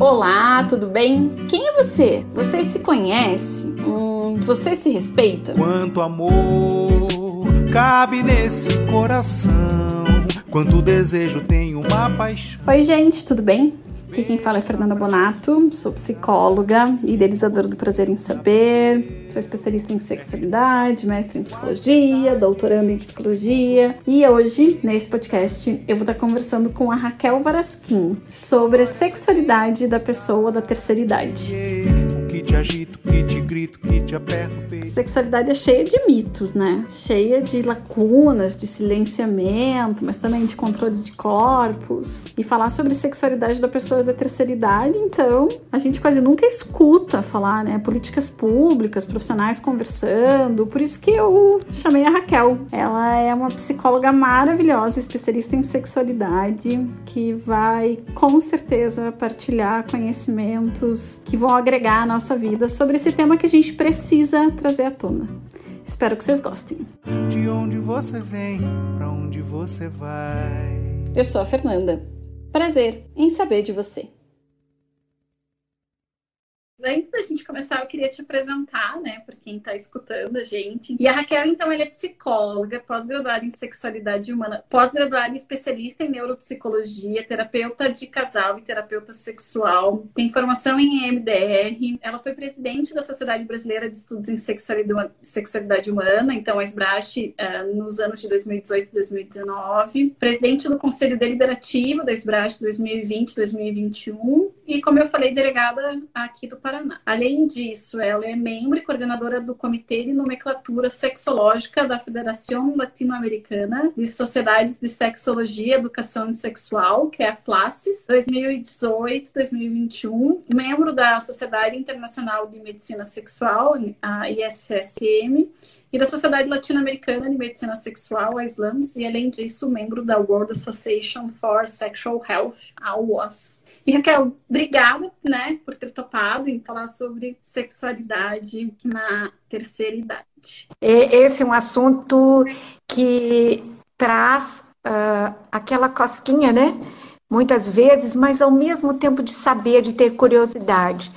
Olá, tudo bem? Quem é você? Você se conhece? Hum, você se respeita? Quanto amor cabe nesse coração? Quanto desejo tem uma paixão? Oi, gente, tudo bem? Aqui quem fala é Fernanda Bonato, sou psicóloga, idealizadora do Prazer em Saber, sou especialista em sexualidade, mestre em psicologia, doutoranda em psicologia. E hoje, nesse podcast, eu vou estar conversando com a Raquel Varasquim sobre a sexualidade da pessoa da terceira idade te agito, que te grito, que te aperto. Sexualidade é cheia de mitos, né? Cheia de lacunas, de silenciamento, mas também de controle de corpos. E falar sobre sexualidade da pessoa da terceira idade, então, a gente quase nunca escuta falar, né? Políticas públicas, profissionais conversando. Por isso que eu chamei a Raquel. Ela é uma psicóloga maravilhosa, especialista em sexualidade, que vai com certeza partilhar conhecimentos que vão agregar a nossa vida sobre esse tema que a gente precisa trazer à tona. Espero que vocês gostem. De onde você vem, para onde você vai? Eu sou a Fernanda. Prazer em saber de você. Antes da gente começar, eu queria te apresentar, né, por quem está escutando a gente. E a Raquel, então, ela é psicóloga, pós-graduada em sexualidade humana, pós-graduada e especialista em neuropsicologia, terapeuta de casal e terapeuta sexual. Tem formação em MDR. Ela foi presidente da Sociedade Brasileira de Estudos em Sexualidade Humana, então a SBRASH, uh, nos anos de 2018 e 2019. Presidente do Conselho Deliberativo da SBRASH 2020-2021. E, como eu falei, delegada aqui do Paraná. Além disso, ela é membro e coordenadora do Comitê de Nomenclatura Sexológica da Federação Latino-Americana de Sociedades de Sexologia e Educação Sexual, que é a FLACES, 2018-2021, membro da Sociedade Internacional de Medicina Sexual, a ISSM, e da Sociedade Latino-Americana de Medicina Sexual, a SLAMS, e além disso, membro da World Association for Sexual Health, a WAS. E Raquel, obrigada, né, por ter topado em falar sobre sexualidade na terceira idade. Esse é um assunto que traz uh, aquela cosquinha, né? Muitas vezes, mas ao mesmo tempo de saber, de ter curiosidade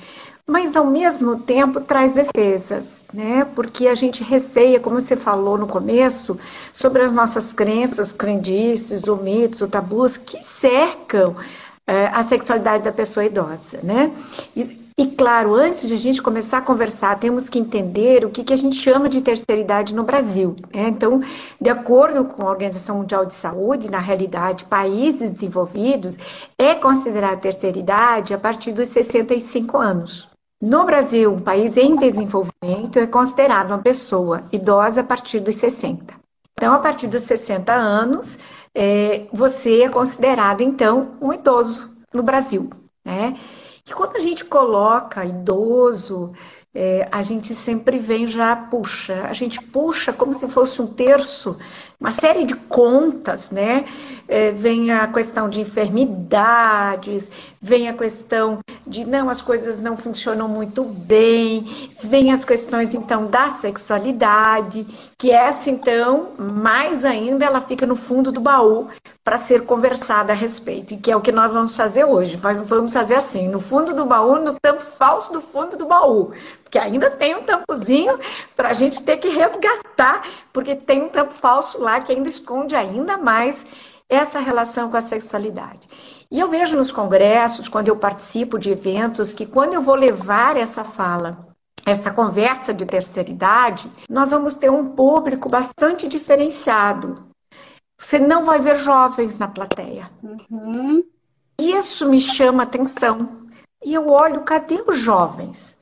mas ao mesmo tempo traz defesas, né? Porque a gente receia, como você falou no começo, sobre as nossas crenças, crendices, ou mitos, ou tabus que cercam é, a sexualidade da pessoa idosa, né? E, e, claro, antes de a gente começar a conversar, temos que entender o que, que a gente chama de terceira idade no Brasil. Né? Então, de acordo com a Organização Mundial de Saúde, na realidade, países desenvolvidos é considerada terceira idade a partir dos 65 anos. No Brasil, um país em desenvolvimento, é considerado uma pessoa idosa a partir dos 60. Então, a partir dos 60 anos, é, você é considerado, então, um idoso no Brasil. Né? E quando a gente coloca idoso, é, a gente sempre vem já puxa, a gente puxa como se fosse um terço, uma série de contas, né? É, vem a questão de enfermidades, vem a questão de não, as coisas não funcionam muito bem, vem as questões então da sexualidade, que essa então, mais ainda, ela fica no fundo do baú para ser conversada a respeito, e que é o que nós vamos fazer hoje. Vamos fazer assim, no fundo do baú, no tampo falso do fundo do baú, porque ainda tem um tampozinho para a gente ter que resgatar, porque tem um tampo falso lá que ainda esconde ainda mais essa relação com a sexualidade. E eu vejo nos congressos, quando eu participo de eventos, que quando eu vou levar essa fala essa conversa de terceira idade, nós vamos ter um público bastante diferenciado. Você não vai ver jovens na plateia. Uhum. Isso me chama atenção. E eu olho, cadê os jovens?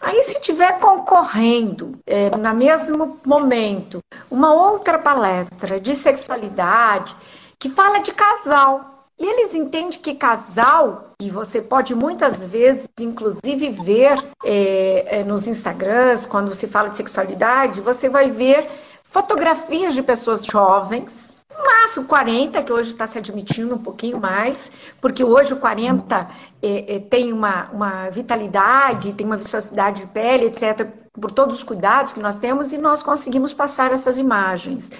Aí, se tiver concorrendo, é, no mesmo momento, uma outra palestra de sexualidade que fala de casal, e eles entendem que casal, e você pode muitas vezes, inclusive, ver é, é, nos Instagrams, quando se fala de sexualidade, você vai ver fotografias de pessoas jovens máximo 40, que hoje está se admitindo um pouquinho mais, porque hoje o 40 é, é, tem uma, uma vitalidade, tem uma viscosidade de pele, etc., por todos os cuidados que nós temos e nós conseguimos passar essas imagens.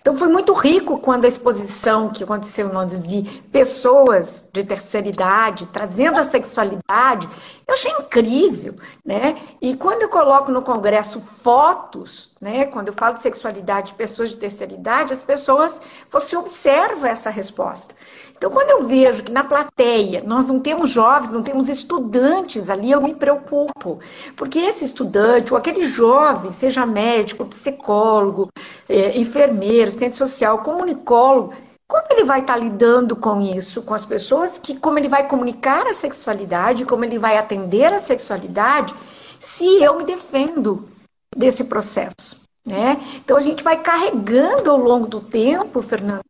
Então foi muito rico quando a exposição que aconteceu em Londres de pessoas de terceira idade trazendo a sexualidade, eu achei incrível, né? E quando eu coloco no congresso fotos, né, quando eu falo de sexualidade de pessoas de terceira idade, as pessoas, você observa essa resposta. Então, quando eu vejo que na plateia nós não temos jovens, não temos estudantes ali, eu me preocupo. Porque esse estudante, ou aquele jovem, seja médico, psicólogo, é, enfermeiro, assistente social, comunicólogo, como ele vai estar lidando com isso, com as pessoas, que como ele vai comunicar a sexualidade, como ele vai atender a sexualidade, se eu me defendo desse processo, né? Então a gente vai carregando ao longo do tempo, Fernanda,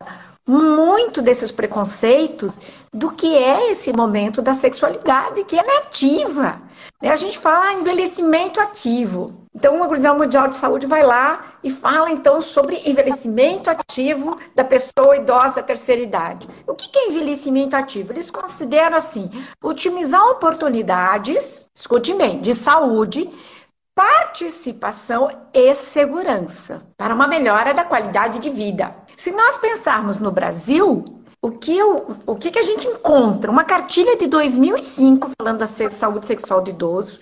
muito desses preconceitos do que é esse momento da sexualidade, que ela é ativa. Né? A gente fala envelhecimento ativo. Então, o Organização Mundial de Saúde vai lá e fala, então, sobre envelhecimento ativo da pessoa idosa da terceira idade. O que é envelhecimento ativo? Eles consideram, assim, otimizar oportunidades, escute bem, de saúde participação e segurança para uma melhora da qualidade de vida. Se nós pensarmos no Brasil, o que, eu, o que, que a gente encontra? Uma cartilha de 2005 falando da saúde sexual do idoso,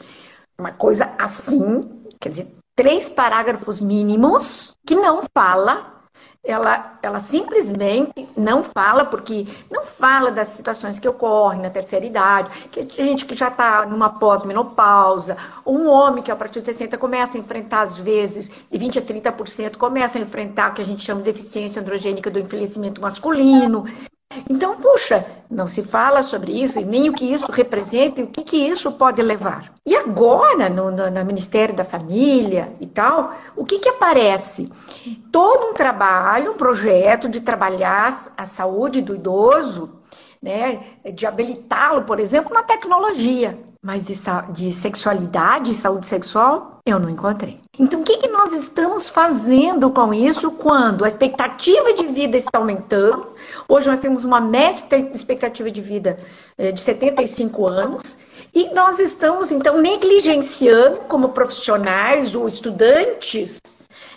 uma coisa assim, quer dizer, três parágrafos mínimos que não fala ela, ela simplesmente não fala, porque não fala das situações que ocorrem na terceira idade, que gente que já está numa pós-menopausa, um homem que a partir de 60 começa a enfrentar, às vezes, de 20% a 30%, começa a enfrentar o que a gente chama de deficiência androgênica do envelhecimento masculino. Então, puxa, não se fala sobre isso e nem o que isso representa e o que, que isso pode levar. E agora, no, no, no Ministério da Família e tal, o que, que aparece? Todo um trabalho, um projeto de trabalhar a saúde do idoso, né, de habilitá-lo, por exemplo, na tecnologia. Mas de, de sexualidade e saúde sexual, eu não encontrei. Então, o que, que nós estamos fazendo com isso quando a expectativa de vida está aumentando? Hoje nós temos uma média expectativa de vida eh, de 75 anos. E nós estamos, então, negligenciando como profissionais ou estudantes,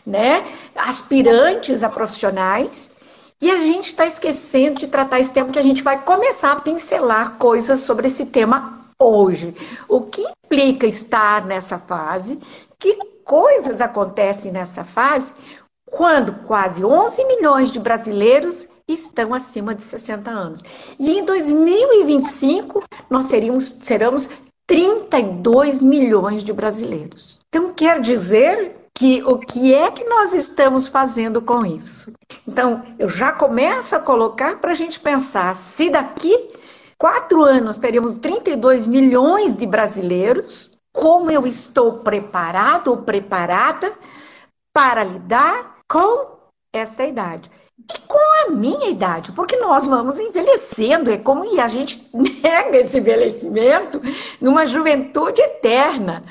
né, aspirantes a profissionais, e a gente está esquecendo de tratar esse tema que a gente vai começar a pincelar coisas sobre esse tema hoje. O que implica estar nessa fase? Que coisas acontecem nessa fase quando quase 11 milhões de brasileiros estão acima de 60 anos. E em 2025 nós seríamos, seremos 32 milhões de brasileiros. Então quer dizer que o que é que nós estamos fazendo com isso? Então eu já começo a colocar para a gente pensar se daqui quatro anos teríamos 32 milhões de brasileiros, como eu estou preparado ou preparada para lidar com essa idade. E com a minha idade, porque nós vamos envelhecendo, é como que a gente nega esse envelhecimento numa juventude eterna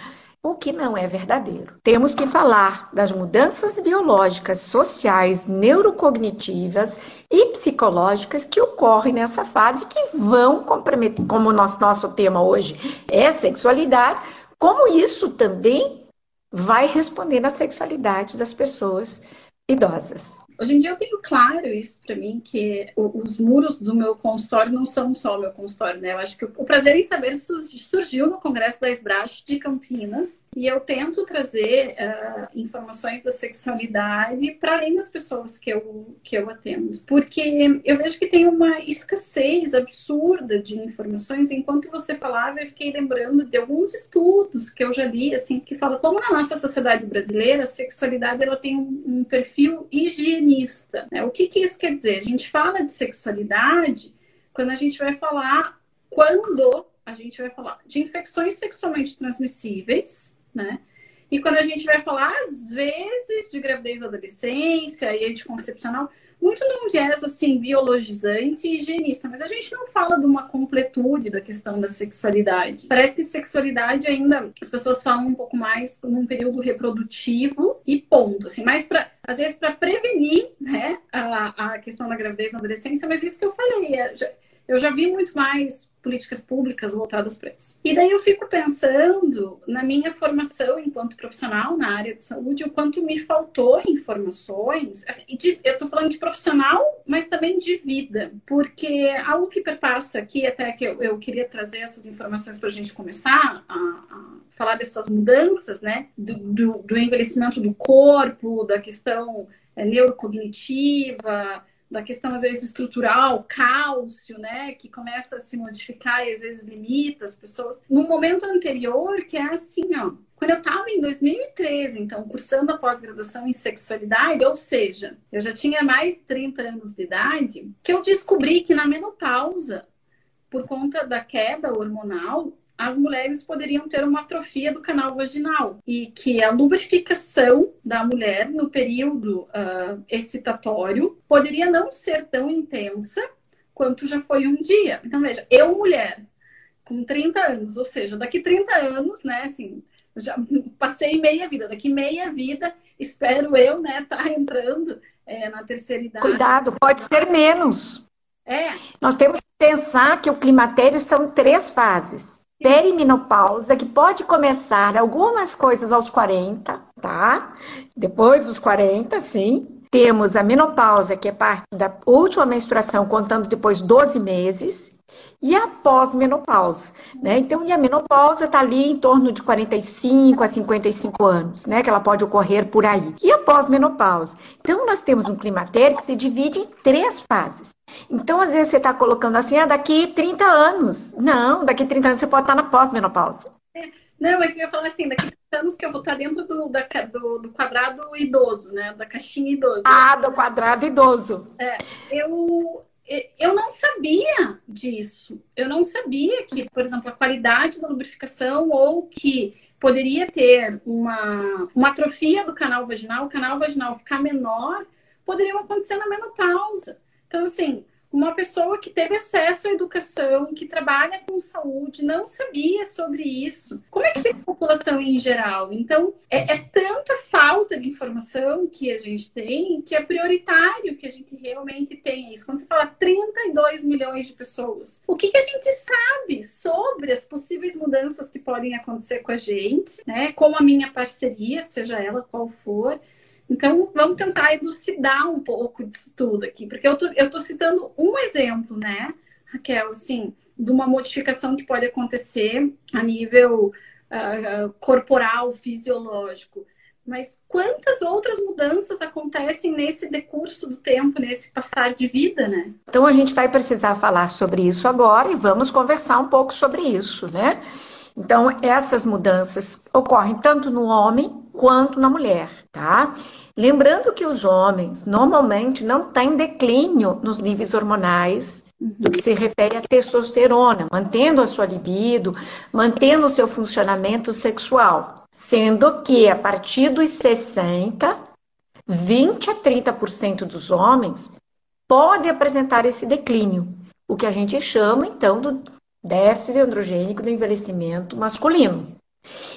o que não é verdadeiro. Temos que falar das mudanças biológicas, sociais, neurocognitivas e psicológicas que ocorrem nessa fase que vão comprometer, como o nosso, nosso tema hoje é sexualidade, como isso também vai responder na sexualidade das pessoas idosas. Hoje em dia eu tenho claro isso para mim, que os muros do meu consultório não são só o meu consultório, né? Eu acho que o Prazer em Saber surgiu no Congresso da Esbrache de Campinas e eu tento trazer uh, informações da sexualidade para além das pessoas que eu, que eu atendo. Porque eu vejo que tem uma escassez absurda de informações. Enquanto você falava, eu fiquei lembrando de alguns estudos que eu já li, assim, que falam como na nossa sociedade brasileira a sexualidade ela tem um perfil higiênico feminista. Né? O que, que isso quer dizer? A gente fala de sexualidade quando a gente vai falar quando a gente vai falar de infecções sexualmente transmissíveis, né? E quando a gente vai falar, às vezes, de gravidez da adolescência e anticoncepcional, muito num viés assim biologizante e higienista, mas a gente não fala de uma completude da questão da sexualidade. Parece que sexualidade ainda as pessoas falam um pouco mais num período reprodutivo e ponto, assim, mais para às vezes para prevenir, né, a, a questão da gravidez na adolescência, mas isso que eu falei, é, eu já vi muito mais políticas públicas voltadas para isso. E daí eu fico pensando na minha formação enquanto profissional na área de saúde, o quanto me faltou informações. Assim, de, eu estou falando de profissional, mas também de vida, porque algo que perpassa aqui, até que eu, eu queria trazer essas informações para a gente começar a, a, falar dessas mudanças, né, do, do, do envelhecimento do corpo, da questão é, neurocognitiva da questão, às vezes, estrutural, cálcio, né, que começa a se modificar e às vezes limita as pessoas. No momento anterior, que é assim, ó, quando eu estava em 2013, então, cursando a pós-graduação em sexualidade, ou seja, eu já tinha mais de 30 anos de idade, que eu descobri que na menopausa, por conta da queda hormonal, as mulheres poderiam ter uma atrofia do canal vaginal e que a lubrificação da mulher no período uh, excitatório poderia não ser tão intensa quanto já foi um dia. Então, veja, eu, mulher, com 30 anos, ou seja, daqui 30 anos, né, assim, já passei meia vida, daqui meia vida, espero eu, né, tá entrando é, na terceira idade. Cuidado, pode ser menos. É. Nós temos que pensar que o climatério são três fases perimenopausa, que pode começar algumas coisas aos 40, tá? Depois dos 40, sim. Temos a menopausa, que é parte da última menstruação, contando depois 12 meses e a pós-menopausa, né? Então, e a menopausa está ali em torno de 45 a 55 anos, né? Que ela pode ocorrer por aí. E a pós-menopausa? Então, nós temos um climatério que se divide em três fases. Então, às vezes você está colocando assim, ah, daqui 30 anos. Não, daqui 30 anos você pode estar na pós-menopausa. Não, é que eu ia falar assim, daqui 30 anos que eu vou estar dentro do, da, do, do, quadrado idoso, né? Da caixinha idoso. Ah, do quadrado idoso. É, eu, eu não sabia disso. Eu não sabia que, por exemplo, a qualidade da lubrificação ou que poderia ter uma, uma atrofia do canal vaginal, o canal vaginal ficar menor, poderiam acontecer na menopausa. Então, assim, uma pessoa que teve acesso à educação, que trabalha com saúde, não sabia sobre isso. Como é que fica a população em geral? Então, é, é, tanta falta de informação que a gente tem que é prioritário que a gente realmente tenha isso. Quando você fala 32 milhões de pessoas, o que, que a gente sabe sobre as possíveis mudanças que podem acontecer com a gente, né? Com a minha parceria, seja ela qual for. Então, vamos tentar elucidar um pouco disso tudo aqui, porque eu tô, tô citando um exemplo, né, Raquel, assim, de uma modificação que pode acontecer a nível uh, corporal, fisiológico. Mas quantas outras mudanças acontecem nesse decurso do tempo, nesse passar de vida, né? Então a gente vai precisar falar sobre isso agora e vamos conversar um pouco sobre isso, né? Então essas mudanças ocorrem tanto no homem quanto na mulher, tá? Lembrando que os homens normalmente não têm declínio nos níveis hormonais do que se refere à testosterona, mantendo a sua libido, mantendo o seu funcionamento sexual. Sendo que a partir dos 60, 20 a 30% dos homens pode apresentar esse declínio, o que a gente chama então do déficit androgênico do envelhecimento masculino.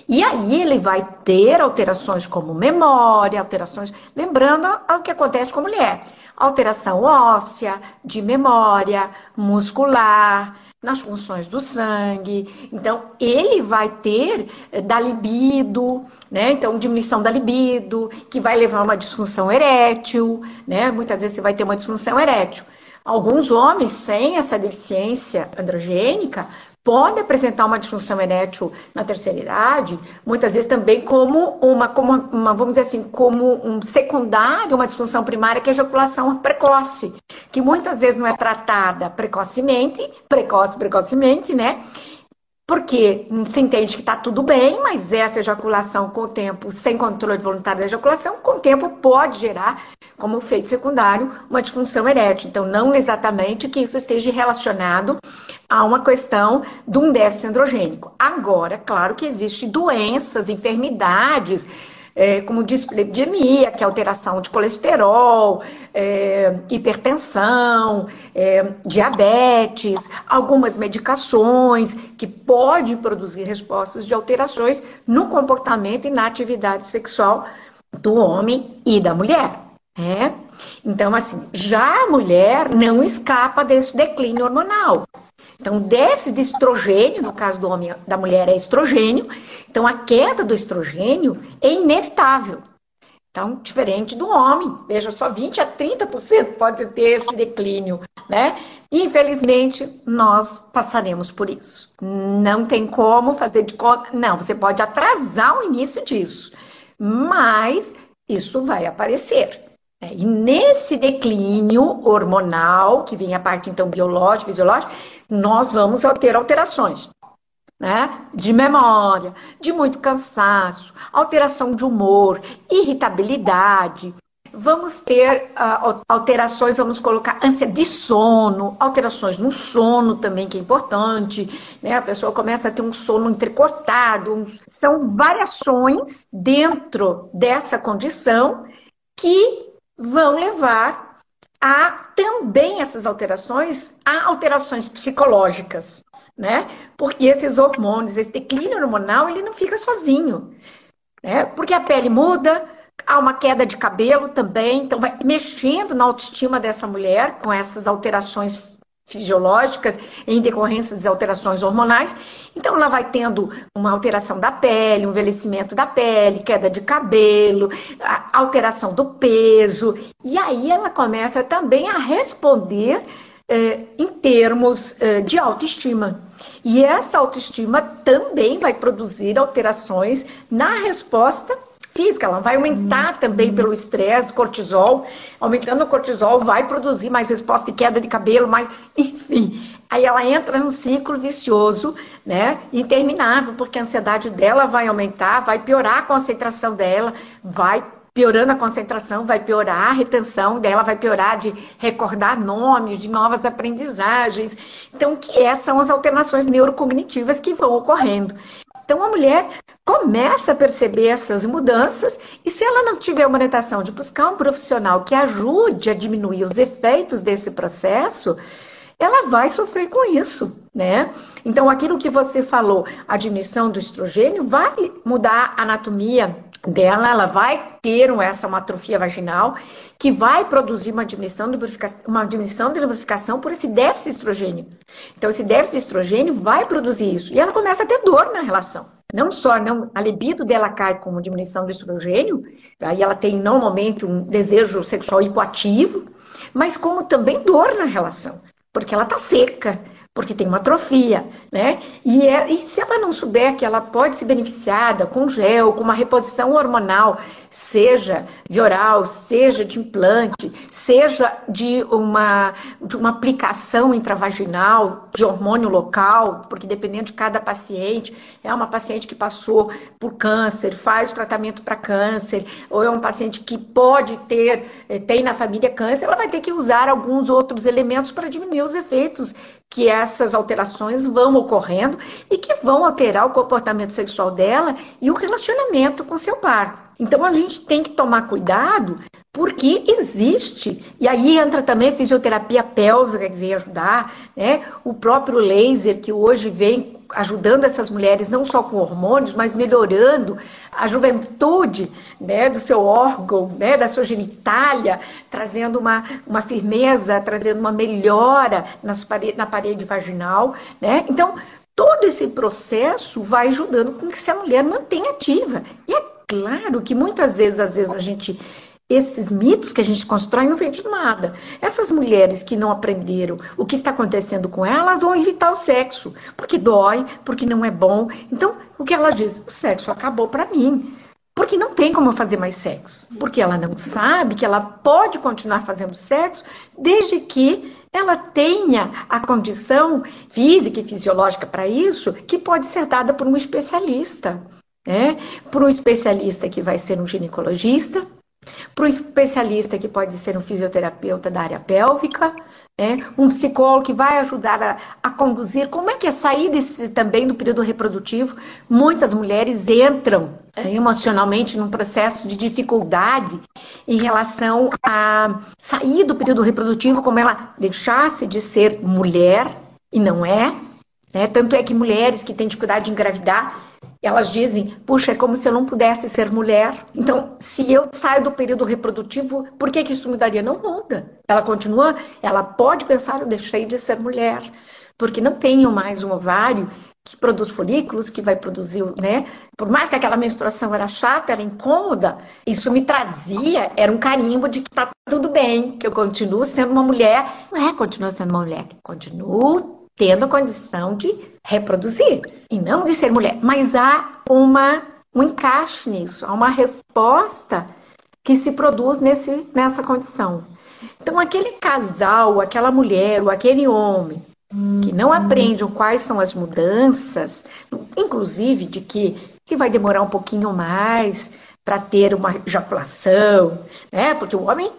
E aí ele vai ter alterações como memória, alterações, lembrando o que acontece com a mulher, alteração óssea, de memória, muscular, nas funções do sangue. Então, ele vai ter eh, da libido, né? Então, diminuição da libido, que vai levar a uma disfunção erétil, né? Muitas vezes você vai ter uma disfunção erétil. Alguns homens sem essa deficiência androgênica pode apresentar uma disfunção erétil na terceira idade, muitas vezes também como uma, como uma, vamos dizer assim, como um secundário, uma disfunção primária, que é a ejaculação precoce, que muitas vezes não é tratada precocemente, precoce, precocemente, né? Porque se entende que está tudo bem, mas essa ejaculação com o tempo, sem controle voluntário da ejaculação, com o tempo pode gerar, como efeito secundário, uma disfunção erétil. Então, não exatamente que isso esteja relacionado a uma questão de um déficit androgênico. Agora, claro que existem doenças, enfermidades, é, como dislipidemia, que é alteração de colesterol, é, hipertensão, é, diabetes, algumas medicações que podem produzir respostas de alterações no comportamento e na atividade sexual do homem e da mulher. É? Então, assim, já a mulher não escapa desse declínio hormonal. Então, déficit de estrogênio, no caso do homem, da mulher é estrogênio. Então, a queda do estrogênio é inevitável. Então, diferente do homem, veja só, 20 a 30% pode ter esse declínio, né? Infelizmente, nós passaremos por isso. Não tem como fazer de conta. Não, você pode atrasar o início disso, mas isso vai aparecer. Né? E nesse declínio hormonal, que vem a parte então biológica, fisiológica, nós vamos ter alterações né? De memória, de muito cansaço, alteração de humor, irritabilidade. Vamos ter uh, alterações, vamos colocar ânsia de sono, alterações no sono também, que é importante, né? A pessoa começa a ter um sono entrecortado. São variações dentro dessa condição que vão levar a também essas alterações a alterações psicológicas né? Porque esses hormônios, esse declínio hormonal, ele não fica sozinho, né? Porque a pele muda, há uma queda de cabelo também, então vai mexendo na autoestima dessa mulher com essas alterações fisiológicas em decorrência das alterações hormonais. Então ela vai tendo uma alteração da pele, um envelhecimento da pele, queda de cabelo, alteração do peso, e aí ela começa também a responder eh, em termos eh, de autoestima. E essa autoestima também vai produzir alterações na resposta física, ela vai aumentar uhum. também pelo estresse, cortisol, aumentando o cortisol vai produzir mais resposta de queda de cabelo, mais, enfim. Aí ela entra num ciclo vicioso, né, interminável, porque a ansiedade dela vai aumentar, vai piorar a concentração dela, vai piorando a concentração, vai piorar a retenção dela, vai piorar de recordar nomes, de novas aprendizagens. Então, que essas são as alterações neurocognitivas que vão ocorrendo. Então, a mulher começa a perceber essas mudanças e se ela não tiver uma orientação de buscar um profissional que ajude a diminuir os efeitos desse processo, ela vai sofrer com isso, né? Então, aquilo que você falou, a diminuição do estrogênio vai mudar a anatomia dela, ela vai ter essa uma atrofia vaginal que vai produzir uma diminuição de uma diminuição de lubrificação por esse déficit de estrogênio. Então, esse déficit de estrogênio vai produzir isso. E ela começa a ter dor na relação. Não só não, a libido dela cai com diminuição do estrogênio, aí ela tem normalmente um desejo sexual hipoativo, mas como também dor na relação, porque ela está seca, porque tem uma atrofia, né? E, é, e se ela não souber que ela pode ser beneficiada com gel, com uma reposição hormonal, seja de oral, seja de implante, seja de uma, de uma aplicação intravaginal de hormônio local, porque dependendo de cada paciente, é uma paciente que passou por câncer, faz tratamento para câncer, ou é um paciente que pode ter, eh, tem na família câncer, ela vai ter que usar alguns outros elementos para diminuir os efeitos que essas alterações vão ocorrendo e que vão alterar o comportamento sexual dela e o relacionamento com seu par. Então a gente tem que tomar cuidado porque existe, e aí entra também a fisioterapia pélvica que vem ajudar, né? O próprio laser que hoje vem ajudando essas mulheres não só com hormônios, mas melhorando a juventude, né, do seu órgão, né, da sua genitália, trazendo uma, uma firmeza, trazendo uma melhora nas parede, na parede vaginal, né? Então, todo esse processo vai ajudando com que a mulher mantenha ativa. E é claro que muitas vezes, às vezes a gente esses mitos que a gente constrói não vem de nada. Essas mulheres que não aprenderam o que está acontecendo com elas vão evitar o sexo, porque dói, porque não é bom. Então, o que ela diz? O sexo acabou para mim. Porque não tem como fazer mais sexo. Porque ela não sabe que ela pode continuar fazendo sexo desde que ela tenha a condição física e fisiológica para isso, que pode ser dada por um especialista. Né? Por um especialista que vai ser um ginecologista, para o especialista que pode ser um fisioterapeuta da área pélvica, né? um psicólogo que vai ajudar a, a, conduzir como é que é sair desse, também do período reprodutivo. Muitas mulheres entram é, emocionalmente num processo de dificuldade em relação a sair do período reprodutivo, como ela deixasse de ser mulher e não é. Né? Tanto é que mulheres que têm dificuldade de engravidar elas dizem, puxa, é como se eu não pudesse ser mulher. Então, se eu saio do período reprodutivo, por que, que isso mudaria? Não muda. Ela continua, ela pode pensar, eu deixei de ser mulher. porque não tenho mais um ovário que produz folículos, que vai produzir, né? Por mais que aquela menstruação era chata, era incômoda, isso me trazia, era um carimbo de que tá tudo bem, que eu continuo sendo uma mulher. Não é continuo sendo uma mulher, continuo tendo a condição de reproduzir e não de ser mulher, mas há uma um encaixe nisso, há uma resposta que se produz nesse, nessa condição. Então, aquele casal, aquela mulher ou aquele homem que não aprendem quais são as mudanças, inclusive de que, que vai demorar um pouquinho mais para ter uma ejaculação, né? Porque o homem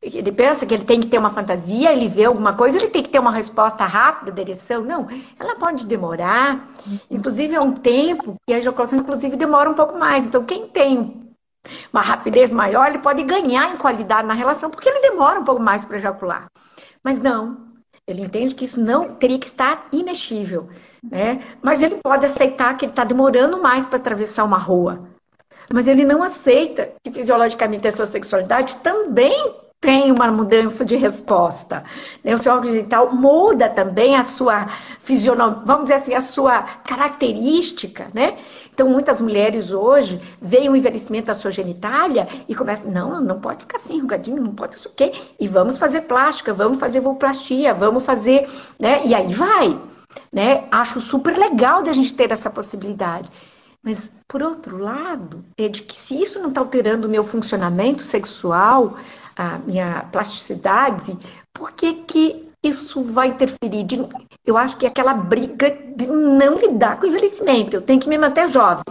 ele pensa que ele tem que ter uma fantasia, ele vê alguma coisa, ele tem que ter uma resposta rápida da ereção. Não, ela pode demorar. Inclusive, é um tempo que a ejaculação, inclusive, demora um pouco mais. Então, quem tem uma rapidez maior, ele pode ganhar em qualidade na relação, porque ele demora um pouco mais para ejacular. Mas não, ele entende que isso não teria que estar imexível, né? Mas ele pode aceitar que ele está demorando mais para atravessar uma rua. Mas ele não aceita que fisiologicamente a sua sexualidade também tem uma mudança de resposta. Né? O seu órgão genital muda também a sua fisionomia, vamos dizer assim, a sua característica, né? Então, muitas mulheres hoje veem o envelhecimento da sua genitália e começam, não, não pode ficar assim, enrugadinho, não pode isso o quê? E vamos fazer plástica, vamos fazer vuloplastia, vamos fazer, né? E aí vai, né? Acho super legal da gente ter essa possibilidade. Mas, por outro lado, é de que se isso não está alterando o meu funcionamento sexual, a minha plasticidade, por que, que isso vai interferir? De, eu acho que é aquela briga de não lidar com o envelhecimento, eu tenho que me manter jovem.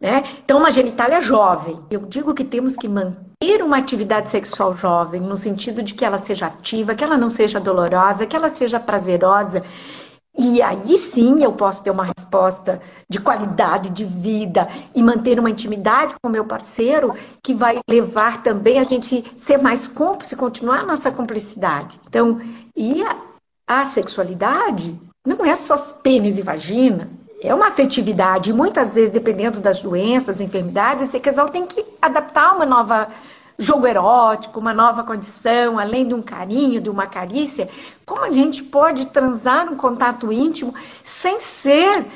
Né? Então, uma genitália jovem. Eu digo que temos que manter uma atividade sexual jovem, no sentido de que ela seja ativa, que ela não seja dolorosa, que ela seja prazerosa, e aí sim eu posso ter uma resposta de qualidade de vida e manter uma intimidade com o meu parceiro que vai levar também a gente ser mais cúmplice, continuar a nossa cumplicidade. Então, e a, a sexualidade não é só pênis e vagina, é uma afetividade. E muitas vezes, dependendo das doenças, enfermidades, esse casal tem que adaptar uma nova jogo erótico, uma nova condição, além de um carinho, de uma carícia, como a gente pode transar um contato íntimo sem ser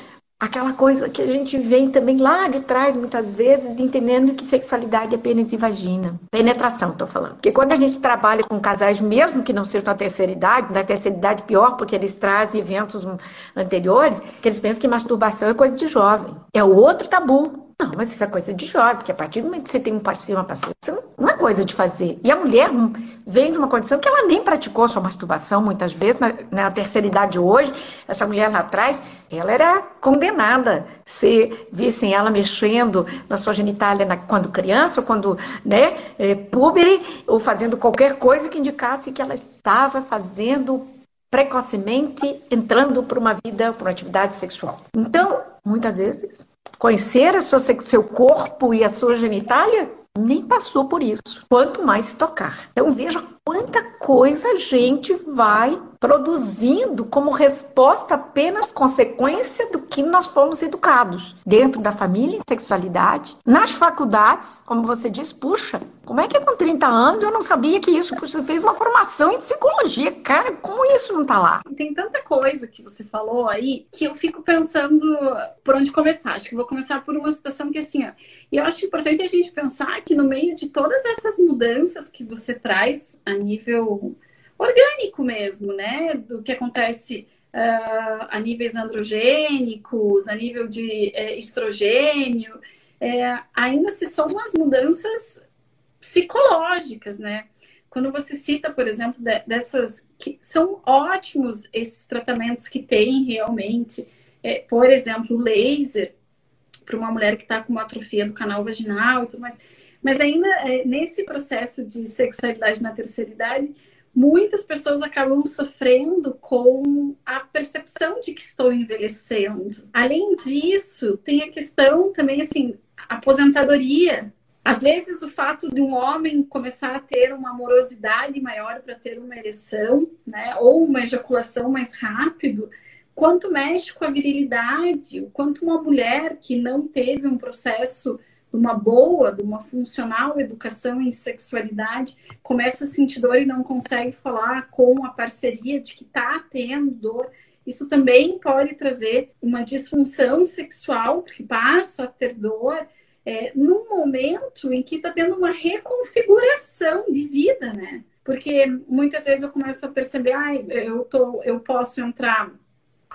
aquela coisa que a gente vem também lá de trás, muitas vezes, de entendendo que sexualidade é pênis e vagina. Penetração, tô falando. Porque quando a gente trabalha com casais, mesmo que não sejam na terceira idade, na terceira idade pior, porque eles trazem eventos anteriores, que eles pensam que masturbação é coisa de jovem. É outro tabu. Não, mas isso é coisa de jovem, porque a partir do momento que você tem um parceiro, uma parceira, não é coisa de fazer. E a mulher vem de uma condição que ela nem praticou sua masturbação muitas vezes, na, na terceira idade hoje, essa mulher lá atrás, ela era condenada. Se vissem ela mexendo na sua genitália na, quando criança, ou quando, né, é, púbere, ou fazendo qualquer coisa que indicasse que ela estava fazendo precocemente entrando para uma vida, para uma atividade sexual. Então, muitas vezes, conhecer a sua, seu corpo e a sua genitália nem passou por isso. Quanto mais tocar. Então, veja quanta coisa a gente vai produzindo como resposta apenas consequência do que nós fomos educados dentro da família em sexualidade, nas faculdades, como você diz, puxa, como é que com 30 anos eu não sabia que isso você fez uma formação em psicologia, cara, como isso não tá lá? Tem tanta coisa que você falou aí que eu fico pensando por onde começar. Acho que vou começar por uma situação que assim, ó, eu acho importante a gente pensar que no meio de todas essas mudanças que você traz a nível orgânico mesmo, né? Do que acontece uh, a níveis androgênicos, a nível de é, estrogênio, é, ainda se somam as mudanças psicológicas, né? Quando você cita, por exemplo, de, dessas que são ótimos esses tratamentos que tem realmente, é, por exemplo, laser para uma mulher que está com uma atrofia do canal vaginal e tudo mais. Mas ainda é, nesse processo de sexualidade na terceira idade, muitas pessoas acabam sofrendo com a percepção de que estou envelhecendo. Além disso, tem a questão também, assim, aposentadoria. Às vezes, o fato de um homem começar a ter uma amorosidade maior para ter uma ereção, né, ou uma ejaculação mais rápido, quanto mexe com a virilidade, o quanto uma mulher que não teve um processo uma boa, de uma funcional educação em sexualidade, começa a sentir dor e não consegue falar com a parceria de que está tendo dor. isso também pode trazer uma disfunção sexual, porque passa a ter dor é, num momento em que está tendo uma reconfiguração de vida, né? Porque muitas vezes eu começo a perceber, ah, eu, tô, eu posso entrar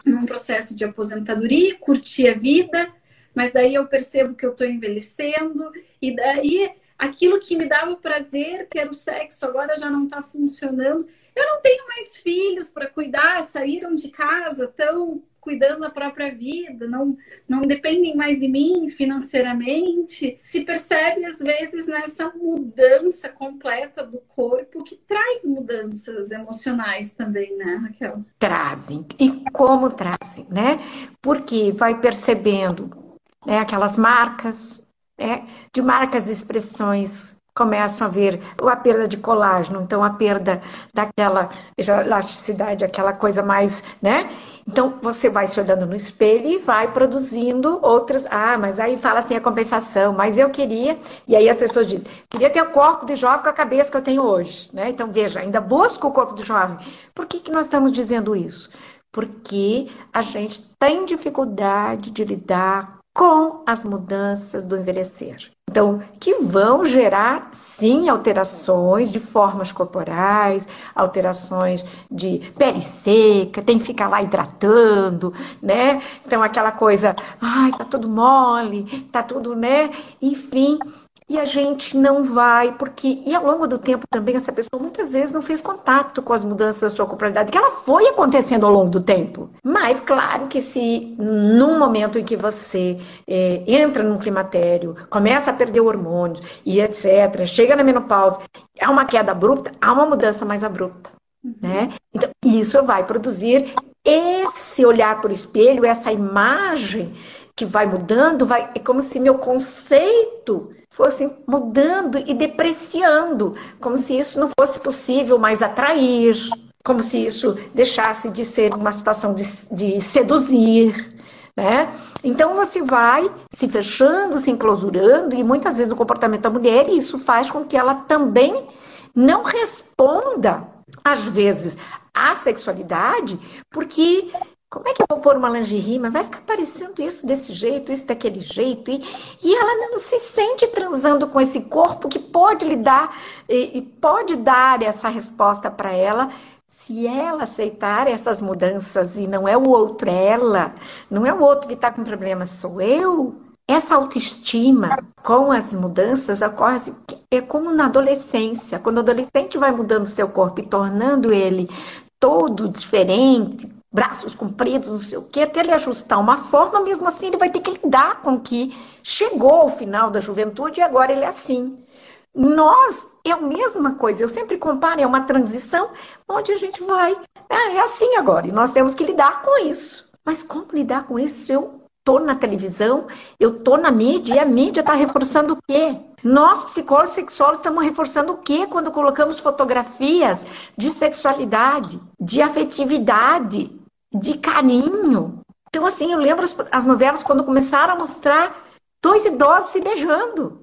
num processo de aposentadoria, curtir a vida, mas daí eu percebo que eu estou envelhecendo, e daí aquilo que me dava prazer, que era o sexo, agora já não está funcionando. Eu não tenho mais filhos para cuidar, saíram de casa, estão cuidando da própria vida, não, não dependem mais de mim financeiramente. Se percebe, às vezes, nessa mudança completa do corpo que traz mudanças emocionais também, né, Raquel? Trazem. E como trazem, né? Porque vai percebendo né, aquelas marcas, né, de marcas e expressões começam a ver a perda de colágeno, então a perda daquela elasticidade, aquela coisa mais, né? Então você vai se olhando no espelho e vai produzindo outras. Ah, mas aí fala assim a compensação, mas eu queria, e aí as pessoas dizem, queria ter o corpo de jovem com a cabeça que eu tenho hoje, né? Então veja, ainda busco o corpo de jovem. Por que, que nós estamos dizendo isso? Porque a gente tem dificuldade de lidar com as mudanças do envelhecer. Então, que vão gerar, sim, alterações de formas corporais, alterações de pele seca, tem que ficar lá hidratando, né? Então, aquela coisa, ai, tá tudo mole, tá tudo, né? Enfim, e a gente não vai, porque, e ao longo do tempo também, essa pessoa muitas vezes não fez contato com as mudanças da sua corporalidade, que ela foi acontecendo ao longo do tempo. Mas, claro que se num momento em que você é, entra num climatério, começa a perder hormônios e etc., chega na menopausa, há uma queda abrupta, há uma mudança mais abrupta. Uhum. Né? Então, isso vai produzir esse olhar por espelho, essa imagem que vai mudando, vai, é como se meu conceito fosse mudando e depreciando, como se isso não fosse possível mais atrair, como se isso deixasse de ser uma situação de, de seduzir. Né? Então você vai se fechando, se enclausurando, e muitas vezes no comportamento da mulher, isso faz com que ela também não responda, às vezes, à sexualidade, porque como é que eu vou pôr uma lingerie? Mas vai ficar parecendo isso desse jeito, isso daquele jeito. E, e ela não se sente transando com esse corpo que pode lhe dar, e, e pode dar essa resposta para ela se ela aceitar essas mudanças e não é o outro, é ela, não é o outro que está com problema, sou eu. Essa autoestima com as mudanças ocorre assim, é como na adolescência. Quando o adolescente vai mudando seu corpo e tornando ele todo diferente, braços compridos, não sei o quê, até ele ajustar uma forma, mesmo assim ele vai ter que lidar com que chegou ao final da juventude e agora ele é assim. Nós é a mesma coisa, eu sempre comparo, é uma transição onde a gente vai, ah, é assim agora, e nós temos que lidar com isso. Mas como lidar com isso? Eu tô na televisão, eu tô na mídia, e a mídia está reforçando o quê? Nós, psicólogos sexuais, estamos reforçando o quê quando colocamos fotografias de sexualidade, de afetividade, de carinho. Então, assim, eu lembro as, as novelas quando começaram a mostrar dois idosos se beijando,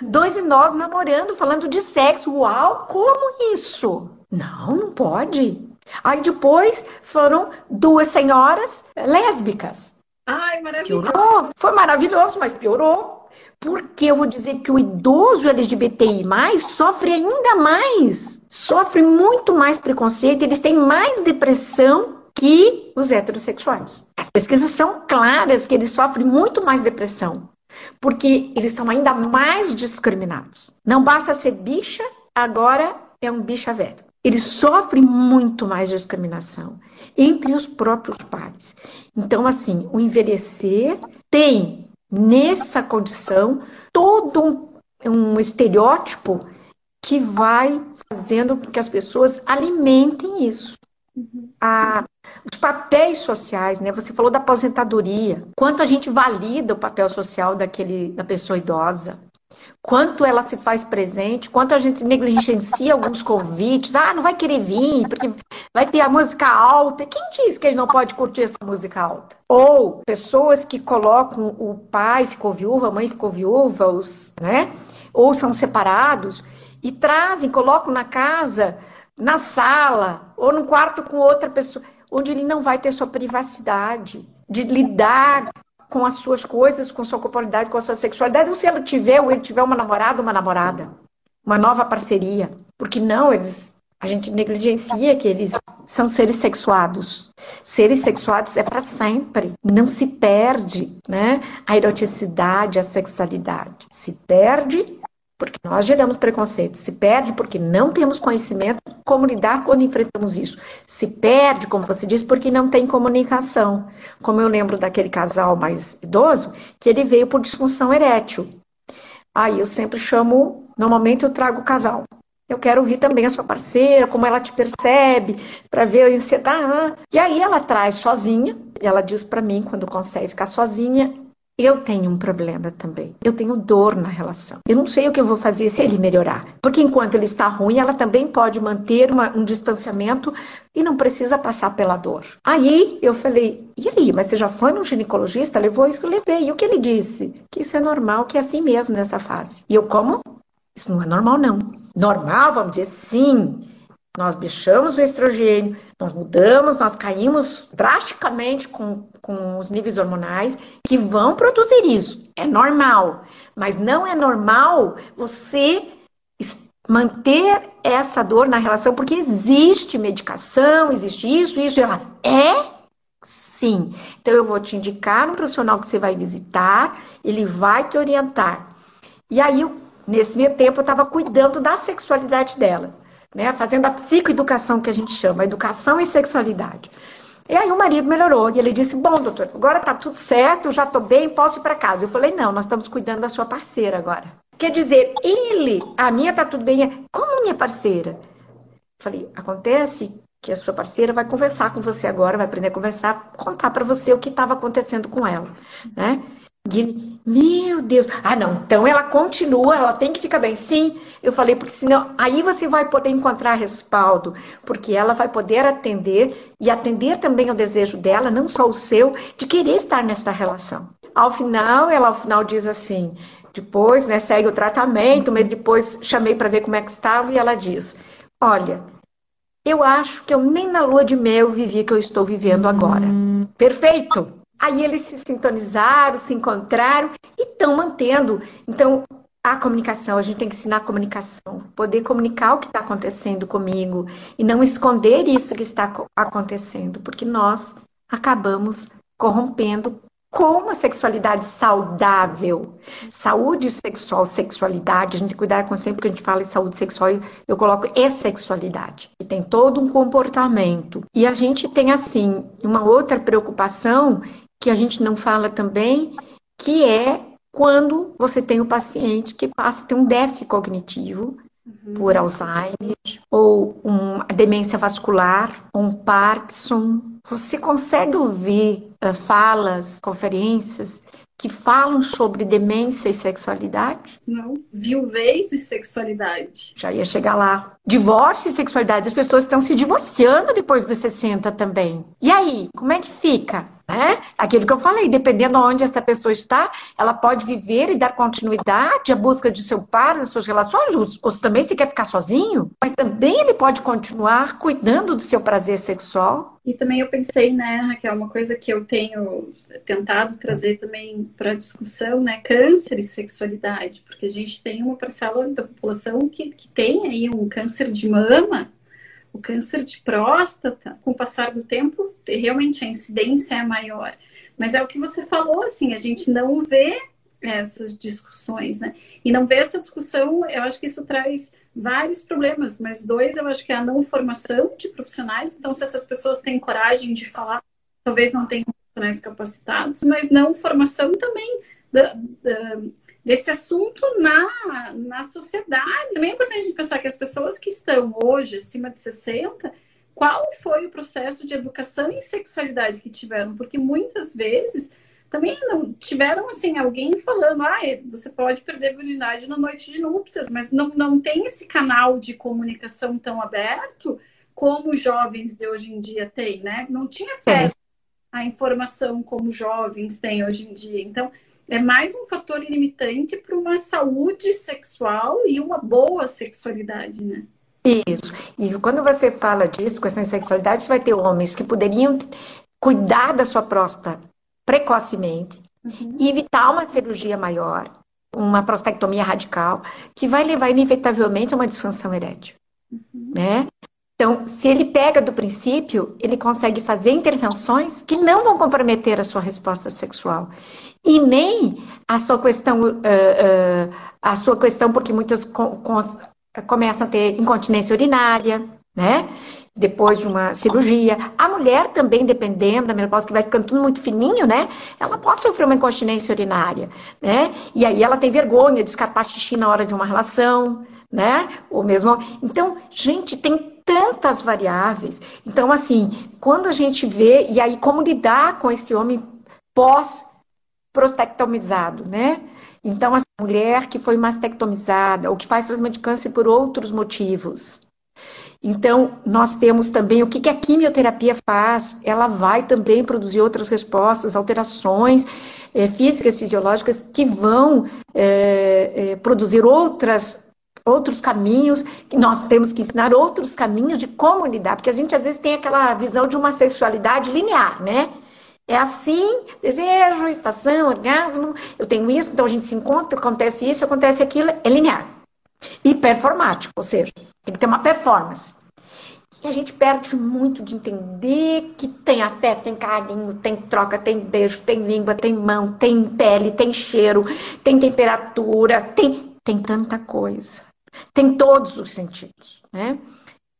dois idosos namorando, falando de sexo. Uau, como isso? Não, não pode. Aí depois foram duas senhoras lésbicas. Ai, maravilhoso. Piorou. Foi maravilhoso, mas piorou. Porque eu vou dizer que o idoso LGBTI sofre ainda mais, sofre muito mais preconceito, eles têm mais depressão que os heterossexuais. As pesquisas são claras que eles sofrem muito mais depressão, porque eles são ainda mais discriminados. Não basta ser bicha, agora é um bicha velho. Eles sofrem muito mais discriminação entre os próprios pares. Então, assim, o envelhecer tem nessa condição todo um, um estereótipo que vai fazendo com que as pessoas alimentem isso. Uhum. A, os papéis sociais, né? Você falou da aposentadoria. Quanto a gente valida o papel social daquele, da pessoa idosa? Quanto ela se faz presente, quanto a gente negligencia alguns convites. Ah, não vai querer vir, porque vai ter a música alta. Quem diz que ele não pode curtir essa música alta? Ou pessoas que colocam o pai ficou viúva, a mãe ficou viúva, os, né? Ou são separados e trazem, colocam na casa, na sala, ou no quarto com outra pessoa onde ele não vai ter sua privacidade de lidar com as suas coisas, com sua corporalidade, com a sua sexualidade, ou se ela tiver ou ele tiver uma namorada, uma namorada, uma nova parceria, porque não eles a gente negligencia que eles são seres sexuados. Seres sexuados é para sempre. Não se perde, né? A eroticidade, a sexualidade. Se perde porque nós geramos preconceito. Se perde porque não temos conhecimento como lidar quando enfrentamos isso. Se perde, como você disse, porque não tem comunicação. Como eu lembro daquele casal mais idoso, que ele veio por disfunção erétil. Aí eu sempre chamo, normalmente eu trago o casal. Eu quero ouvir também a sua parceira, como ela te percebe, para ver se tá. E aí ela traz sozinha, e ela diz para mim quando consegue ficar sozinha, eu tenho um problema também. Eu tenho dor na relação. Eu não sei o que eu vou fazer se ele melhorar. Porque enquanto ele está ruim, ela também pode manter uma, um distanciamento e não precisa passar pela dor. Aí eu falei: e aí, mas você já foi no ginecologista? Levou isso? Levei. E o que ele disse? Que isso é normal, que é assim mesmo nessa fase. E eu, como? Isso não é normal, não. Normal, vamos dizer, sim. Nós bichamos o estrogênio, nós mudamos, nós caímos drasticamente com, com os níveis hormonais que vão produzir isso. É normal. Mas não é normal você manter essa dor na relação, porque existe medicação, existe isso, isso, e ela é sim. Então eu vou te indicar um profissional que você vai visitar, ele vai te orientar. E aí Nesse meio tempo, eu estava cuidando da sexualidade dela, né? Fazendo a psicoeducação que a gente chama, educação e sexualidade. E aí o marido melhorou e ele disse: Bom, doutor, agora tá tudo certo, eu já tô bem, posso ir para casa. Eu falei: Não, nós estamos cuidando da sua parceira agora. Quer dizer, ele, a minha tá tudo bem, como minha parceira? Eu falei: Acontece que a sua parceira vai conversar com você agora, vai aprender a conversar, contar para você o que estava acontecendo com ela, né? Meu Deus. Ah, não. Então ela continua, ela tem que ficar bem. Sim, eu falei, porque senão aí você vai poder encontrar respaldo, porque ela vai poder atender e atender também o desejo dela, não só o seu, de querer estar nessa relação. Ao final, ela ao final diz assim: depois, né, segue o tratamento, mas depois chamei para ver como é que estava e ela diz: Olha, eu acho que eu nem na lua de mel vivi que eu estou vivendo agora. Perfeito! Aí eles se sintonizaram, se encontraram e estão mantendo. Então, a comunicação, a gente tem que ensinar a comunicação, poder comunicar o que está acontecendo comigo e não esconder isso que está acontecendo, porque nós acabamos corrompendo com uma sexualidade saudável. Saúde sexual, sexualidade, a gente cuidar com sempre que a gente fala em saúde sexual, eu coloco e sexualidade. E tem todo um comportamento. E a gente tem assim uma outra preocupação que a gente não fala também, que é quando você tem o um paciente que passa a ter um déficit cognitivo uhum. por Alzheimer, ou uma demência vascular, ou um Parkinson. Você consegue ouvir uh, falas, conferências que falam sobre demência e sexualidade? Não. Viuvez e sexualidade. Já ia chegar lá. Divórcio e sexualidade. As pessoas estão se divorciando depois dos 60 também. E aí, como é que fica? Né? Aquilo que eu falei, dependendo de onde essa pessoa está, ela pode viver e dar continuidade à busca de seu par, das suas relações, ou, também se quer ficar sozinho, mas também ele pode continuar cuidando do seu prazer sexual. E também eu pensei, né, Raquel, uma coisa que eu tenho tentado trazer também para discussão, né, câncer e sexualidade, porque a gente tem uma parcela da população que, que tem aí um câncer de mama o câncer de próstata, com o passar do tempo, realmente a incidência é maior. Mas é o que você falou, assim, a gente não vê essas discussões, né? E não vê essa discussão, eu acho que isso traz vários problemas, mas dois eu acho que é a não formação de profissionais. Então, se essas pessoas têm coragem de falar, talvez não tenham profissionais capacitados, mas não formação também da, da desse assunto na, na sociedade. Também é importante a gente pensar que as pessoas que estão hoje acima de 60, qual foi o processo de educação em sexualidade que tiveram? Porque muitas vezes também não tiveram assim alguém falando, ah, você pode perder a virgindade na noite de núpcias, mas não, não tem esse canal de comunicação tão aberto como os jovens de hoje em dia têm, né? Não tinha acesso à informação como jovens têm hoje em dia. Então, é mais um fator limitante para uma saúde sexual e uma boa sexualidade, né? Isso. E quando você fala disso, questão de sexualidade, você vai ter homens que poderiam cuidar da sua próstata precocemente uhum. e evitar uma cirurgia maior, uma prostectomia radical, que vai levar inevitavelmente a uma disfunção erétil. Uhum. Né? Então, se ele pega do princípio, ele consegue fazer intervenções que não vão comprometer a sua resposta sexual. E nem a sua questão, uh, uh, a sua questão, porque muitas com, com, começam a ter incontinência urinária, né? Depois de uma cirurgia. A mulher também, dependendo da menopausa, que vai ficando tudo muito fininho, né? Ela pode sofrer uma incontinência urinária, né? E aí ela tem vergonha de escapar xixi na hora de uma relação, né? Ou mesmo. Então, gente, tem tantas variáveis. Então, assim, quando a gente vê, e aí como lidar com esse homem pós-prostectomizado, né? Então, a mulher que foi mastectomizada ou que faz tratamento de câncer por outros motivos. Então, nós temos também o que, que a quimioterapia faz. Ela vai também produzir outras respostas, alterações é, físicas, fisiológicas, que vão é, é, produzir outras outros caminhos, que nós temos que ensinar outros caminhos de como lidar, porque a gente às vezes tem aquela visão de uma sexualidade linear, né? É assim, desejo, estação, orgasmo, eu tenho isso, então a gente se encontra, acontece isso, acontece aquilo, é linear. E performático, ou seja, tem que ter uma performance. E a gente perde muito de entender que tem afeto, tem carinho, tem troca, tem beijo, tem língua, tem mão, tem pele, tem cheiro, tem temperatura, tem, tem tanta coisa. Tem todos os sentidos, né?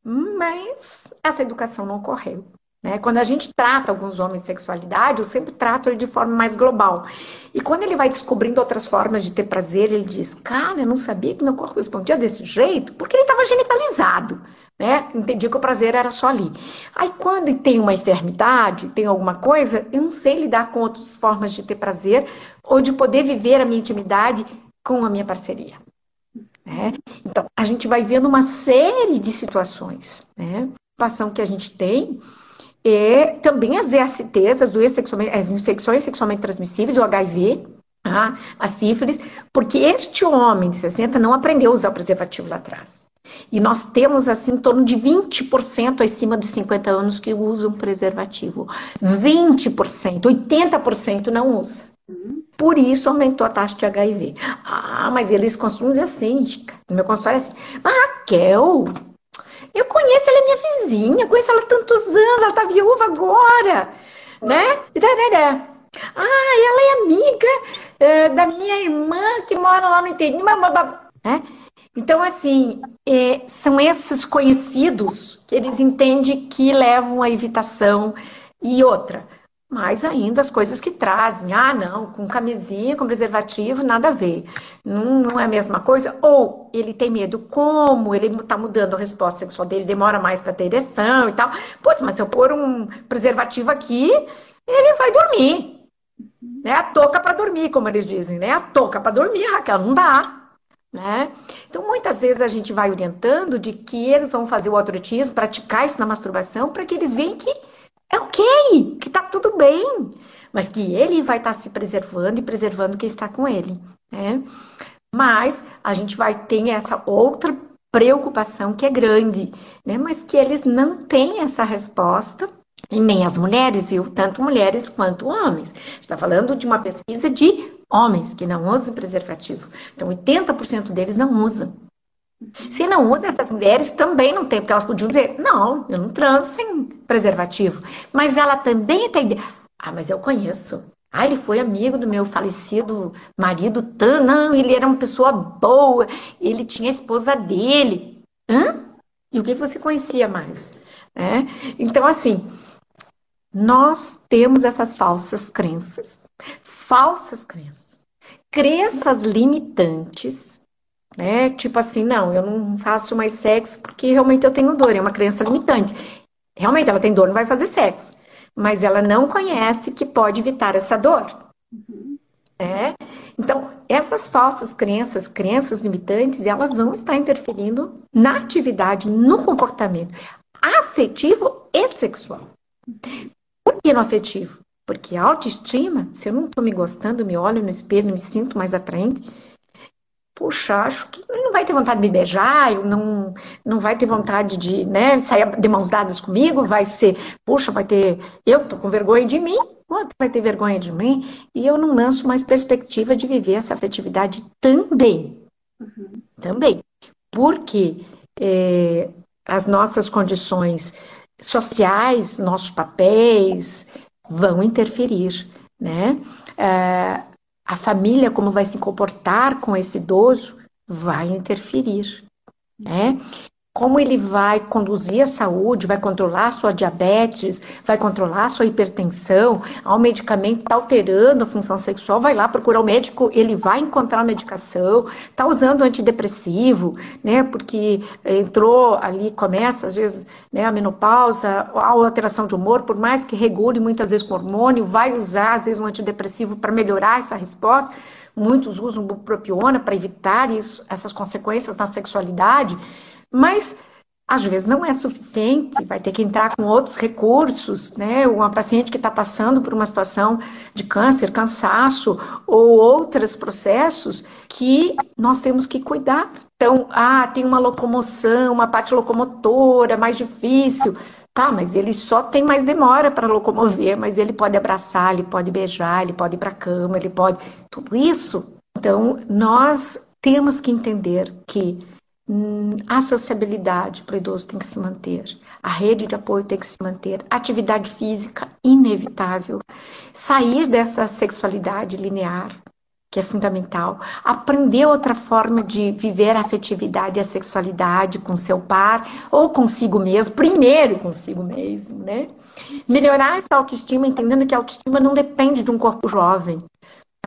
Mas essa educação não ocorreu. Né? Quando a gente trata alguns homens de sexualidade, eu sempre trato ele de forma mais global. E quando ele vai descobrindo outras formas de ter prazer, ele diz: Cara, eu não sabia que meu corpo respondia desse jeito, porque ele estava genitalizado. Né? Entendi que o prazer era só ali. Aí, quando tem uma enfermidade, tem alguma coisa, eu não sei lidar com outras formas de ter prazer ou de poder viver a minha intimidade com a minha parceria. Né? Então, a gente vai vendo uma série de situações. Né? A situação que a gente tem é também as ESTs, as, as infecções sexualmente transmissíveis, o HIV, tá? a sífilis, porque este homem de 60 não aprendeu a usar o preservativo lá atrás. E nós temos, assim, em torno de 20% acima dos 50 anos que usam preservativo. 20%, 80% não usa. Por isso aumentou a taxa de HIV. Ah, mas eles costumam dizer assim, no meu consultório é assim, mas Raquel, eu conheço, ela é minha vizinha, conheço ela há tantos anos, ela tá viúva agora, né? Ah, ela é amiga uh, da minha irmã que mora lá no interior, né? Então, assim, é, são esses conhecidos que eles entendem que levam à evitação. E outra, mais ainda as coisas que trazem. Ah, não, com camisinha, com preservativo, nada a ver. Não, não é a mesma coisa. Ou ele tem medo, como ele está mudando a resposta sexual dele, demora mais para ter ereção e tal. Putz, mas se eu pôr um preservativo aqui, ele vai dormir. É a touca para dormir, como eles dizem, né? A touca para dormir, Raquel, não dá. Né? Então, muitas vezes a gente vai orientando de que eles vão fazer o autorotismo, praticar isso na masturbação, para que eles vejam que é ok, que tá tudo bem, mas que ele vai estar tá se preservando e preservando quem está com ele, né? Mas a gente vai ter essa outra preocupação que é grande, né? Mas que eles não têm essa resposta, e nem as mulheres, viu? Tanto mulheres quanto homens. está falando de uma pesquisa de homens que não usam preservativo. Então, 80% deles não usam. Se não usa, essas mulheres também não tem, porque elas podiam dizer, não, eu não transo sem preservativo. Mas ela também tem. Ah, mas eu conheço. Ah, ele foi amigo do meu falecido marido. Não, ele era uma pessoa boa. Ele tinha a esposa dele. Hã? E o que você conhecia mais? É? Então, assim, nós temos essas falsas crenças. Falsas crenças. Crenças limitantes né? Tipo assim, não, eu não faço mais sexo porque realmente eu tenho dor, é uma crença limitante. Realmente ela tem dor, não vai fazer sexo, mas ela não conhece que pode evitar essa dor. Uhum. É? Então, essas falsas crenças, crenças limitantes, elas vão estar interferindo na atividade, no comportamento afetivo e sexual. Por que no afetivo? Porque a autoestima, se eu não estou me gostando, me olho no espelho, me sinto mais atraente, puxa, acho que não vai ter vontade de me beijar, não, não vai ter vontade de né, sair de mãos dadas comigo, vai ser, puxa, vai ter, eu tô com vergonha de mim, o outro vai ter vergonha de mim, e eu não lanço mais perspectiva de viver essa afetividade também. Uhum. Também. Porque é, as nossas condições sociais, nossos papéis vão interferir, né? É, a família, como vai se comportar com esse idoso, vai interferir. Né? Como ele vai conduzir a saúde, vai controlar a sua diabetes, vai controlar a sua hipertensão, ao medicamento está alterando a função sexual, vai lá procurar o médico, ele vai encontrar a medicação, está usando antidepressivo, né? Porque entrou ali, começa às vezes né, a menopausa, a alteração de humor, por mais que regule muitas vezes com hormônio, vai usar às vezes um antidepressivo para melhorar essa resposta. Muitos usam bupropiona para evitar isso, essas consequências na sexualidade. Mas às vezes não é suficiente, vai ter que entrar com outros recursos, né? Uma paciente que está passando por uma situação de câncer, cansaço ou outros processos que nós temos que cuidar. Então, ah, tem uma locomoção, uma parte locomotora mais difícil. Tá, mas ele só tem mais demora para locomover, mas ele pode abraçar, ele pode beijar, ele pode ir para a cama, ele pode. Tudo isso. Então, nós temos que entender que a sociabilidade para o idoso tem que se manter, a rede de apoio tem que se manter, atividade física inevitável, sair dessa sexualidade linear, que é fundamental, aprender outra forma de viver a afetividade e a sexualidade com seu par ou consigo mesmo, primeiro consigo mesmo, né? Melhorar essa autoestima, entendendo que a autoestima não depende de um corpo jovem,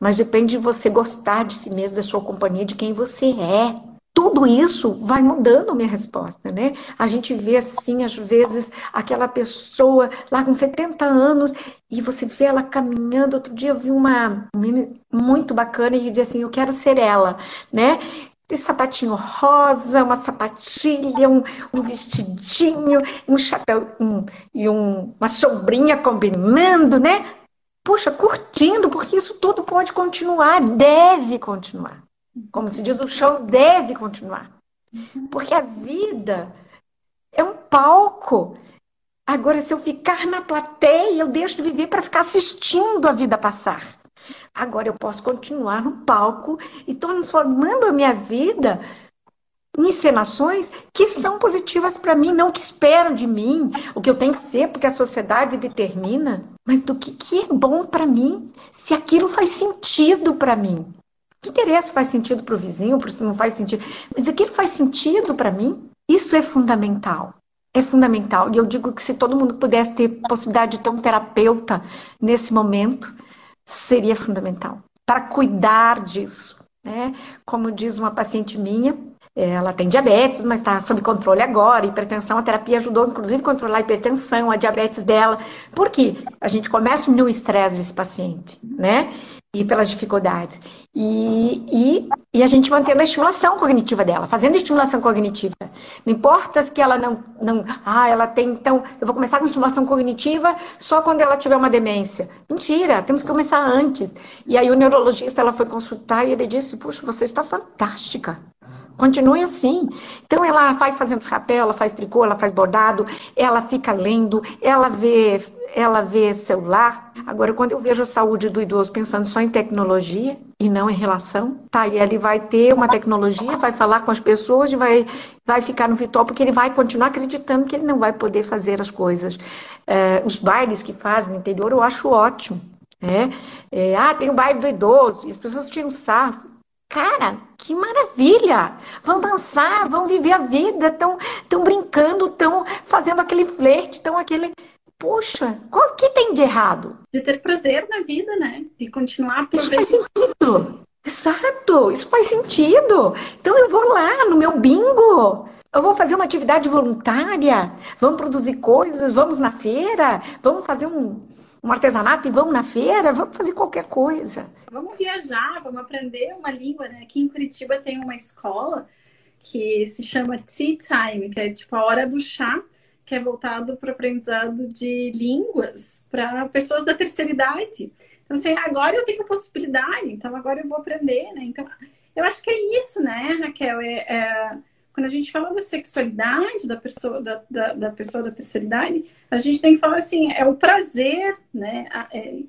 mas depende de você gostar de si mesmo, da sua companhia, de quem você é tudo isso vai mudando minha resposta, né? A gente vê assim, às vezes, aquela pessoa lá com 70 anos e você vê ela caminhando. Outro dia eu vi uma muito bacana e dizia assim: Eu quero ser ela, né? de sapatinho rosa, uma sapatilha, um, um vestidinho, um chapéu um, e um, uma sombrinha combinando, né? Puxa, curtindo, porque isso tudo pode continuar, deve continuar. Como se diz, o show deve continuar. Porque a vida é um palco. Agora, se eu ficar na plateia, eu deixo de viver para ficar assistindo a vida passar. Agora, eu posso continuar no palco e transformando a minha vida em encenações que são positivas para mim, não que esperam de mim, o que eu tenho que ser, porque a sociedade determina, mas do que, que é bom para mim, se aquilo faz sentido para mim. Não interessa faz sentido para o vizinho, se não faz sentido. Mas aquilo faz sentido para mim. Isso é fundamental. É fundamental. E eu digo que se todo mundo pudesse ter possibilidade de ter um terapeuta nesse momento, seria fundamental. Para cuidar disso. Né? Como diz uma paciente minha, ela tem diabetes, mas está sob controle agora. Hipertensão, a terapia ajudou, inclusive, a controlar a hipertensão, a diabetes dela. Por quê? A gente começa unir o estresse desse paciente, né? e pelas dificuldades. E, e, e, a gente mantendo a estimulação cognitiva dela, fazendo estimulação cognitiva. Não importa que ela não, não. Ah, ela tem. Então, eu vou começar com estimulação cognitiva só quando ela tiver uma demência. Mentira, temos que começar antes. E aí o neurologista ela foi consultar e ele disse: Puxa, você está fantástica. Continue assim. Então ela vai fazendo chapéu, ela faz tricô, ela faz bordado, ela fica lendo, ela vê, ela vê celular. Agora, quando eu vejo a saúde do idoso pensando só em tecnologia e não em relação, tá, e ele vai ter uma tecnologia, vai falar com as pessoas, vai, vai ficar no vitório, porque ele vai continuar acreditando que ele não vai poder fazer as coisas. É, os bailes que fazem no interior eu acho ótimo. É, é, ah, tem o baile do idoso, e as pessoas tiram sarro. Cara, que maravilha! Vão dançar, vão viver a vida, estão tão brincando, estão fazendo aquele flerte, estão aquele. Poxa, qual que tem de errado? De ter prazer na vida, né? De continuar Isso faz sentido. Exato, isso faz sentido. Então eu vou lá no meu bingo. Eu vou fazer uma atividade voluntária. Vamos produzir coisas, vamos na feira, vamos fazer um, um artesanato e vamos na feira, vamos fazer qualquer coisa. Vamos viajar, vamos aprender uma língua, né? Aqui em Curitiba tem uma escola que se chama Tea Time, que é tipo a hora do chá, que é voltado para o aprendizado de línguas para pessoas da terceira idade. Então, assim, agora eu tenho possibilidade, então agora eu vou aprender, né? Então, eu acho que é isso, né, Raquel? É, é, quando a gente fala da sexualidade da pessoa da, da, da, pessoa da terceira idade, a gente tem que falar assim, é o prazer, né? A, é,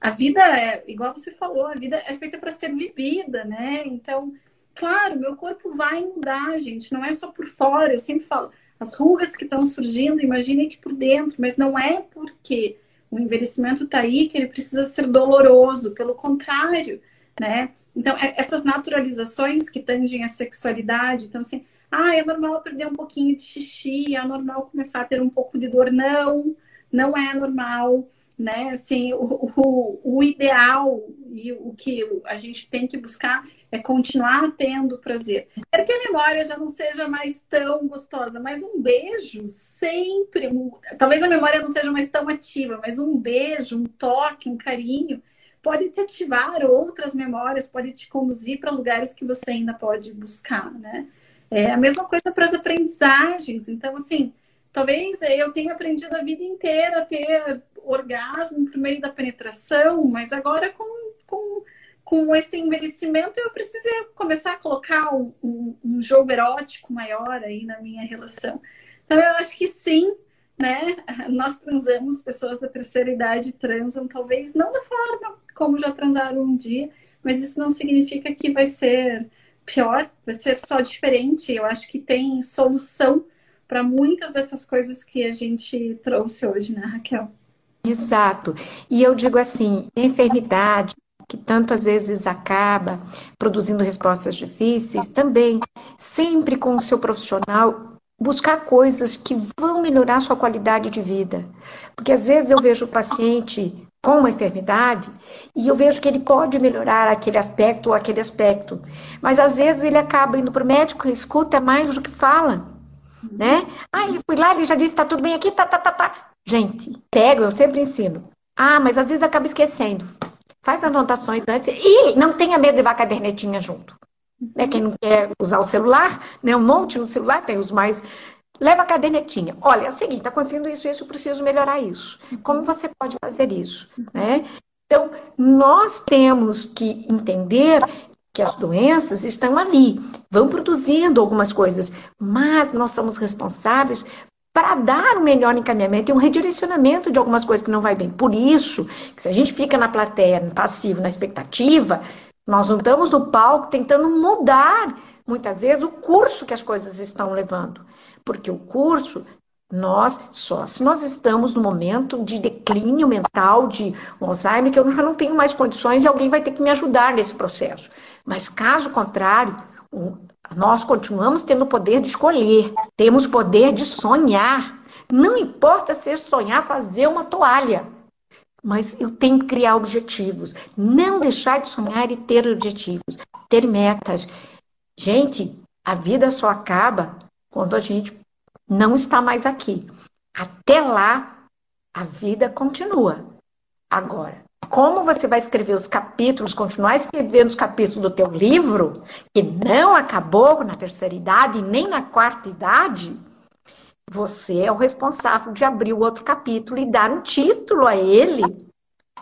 a vida é, igual você falou, a vida é feita para ser vivida, né? Então, claro, meu corpo vai mudar, gente, não é só por fora, eu sempre falo, as rugas que estão surgindo, imagine que por dentro, mas não é porque o envelhecimento está aí que ele precisa ser doloroso, pelo contrário, né? Então, é, essas naturalizações que tangem a sexualidade, então assim, ah, é normal perder um pouquinho de xixi, é normal começar a ter um pouco de dor. Não, não é normal, né? Assim, o, o, o ideal e o que a gente tem que buscar é continuar tendo prazer. Quero que a memória já não seja mais tão gostosa, mas um beijo sempre, um, talvez a memória não seja mais tão ativa, mas um beijo, um toque, um carinho pode te ativar outras memórias, pode te conduzir para lugares que você ainda pode buscar, né? É a mesma coisa para as aprendizagens. Então, assim, talvez eu tenha aprendido a vida inteira a ter orgasmo por meio da penetração, mas agora com, com, com esse envelhecimento eu precisei começar a colocar um, um, um jogo erótico maior aí na minha relação. Então, eu acho que sim, né? Nós transamos, pessoas da terceira idade transam, talvez não da forma como já transaram um dia, mas isso não significa que vai ser pior, vai ser só diferente. Eu acho que tem solução para muitas dessas coisas que a gente trouxe hoje, né, Raquel? Exato. E eu digo assim, enfermidade que tantas vezes acaba produzindo respostas difíceis, também sempre com o seu profissional buscar coisas que vão melhorar sua qualidade de vida. Porque às vezes eu vejo o paciente com uma enfermidade e eu vejo que ele pode melhorar aquele aspecto ou aquele aspecto. Mas às vezes ele acaba indo para o médico e escuta mais do que fala. Né? Ah, ele foi lá, ele já disse, tá tudo bem aqui, tá, tá, tá, tá. Gente, pego, eu sempre ensino. Ah, mas às vezes acaba esquecendo. Faz anotações antes e não tenha medo de levar a cadernetinha junto. Né? Quem não quer usar o celular, né? um monte no celular, tem os mais Leva a cadernetinha. Olha, é o seguinte, está acontecendo isso, isso, eu preciso melhorar isso. Como você pode fazer isso? Né? Então, nós temos que entender que as doenças estão ali, vão produzindo algumas coisas, mas nós somos responsáveis para dar um melhor encaminhamento e um redirecionamento de algumas coisas que não vai bem. Por isso, se a gente fica na plateia, no passivo, na expectativa, nós não estamos no palco tentando mudar, muitas vezes, o curso que as coisas estão levando. Porque o curso, nós, só se nós estamos no momento de declínio mental, de Alzheimer, que eu já não tenho mais condições e alguém vai ter que me ajudar nesse processo. Mas caso contrário, nós continuamos tendo o poder de escolher, temos poder de sonhar. Não importa se sonhar fazer uma toalha, mas eu tenho que criar objetivos. Não deixar de sonhar e ter objetivos, ter metas. Gente, a vida só acaba quando a gente não está mais aqui. Até lá, a vida continua. Agora, como você vai escrever os capítulos, continuar escrevendo os capítulos do teu livro, que não acabou na terceira idade nem na quarta idade, você é o responsável de abrir o outro capítulo e dar um título a ele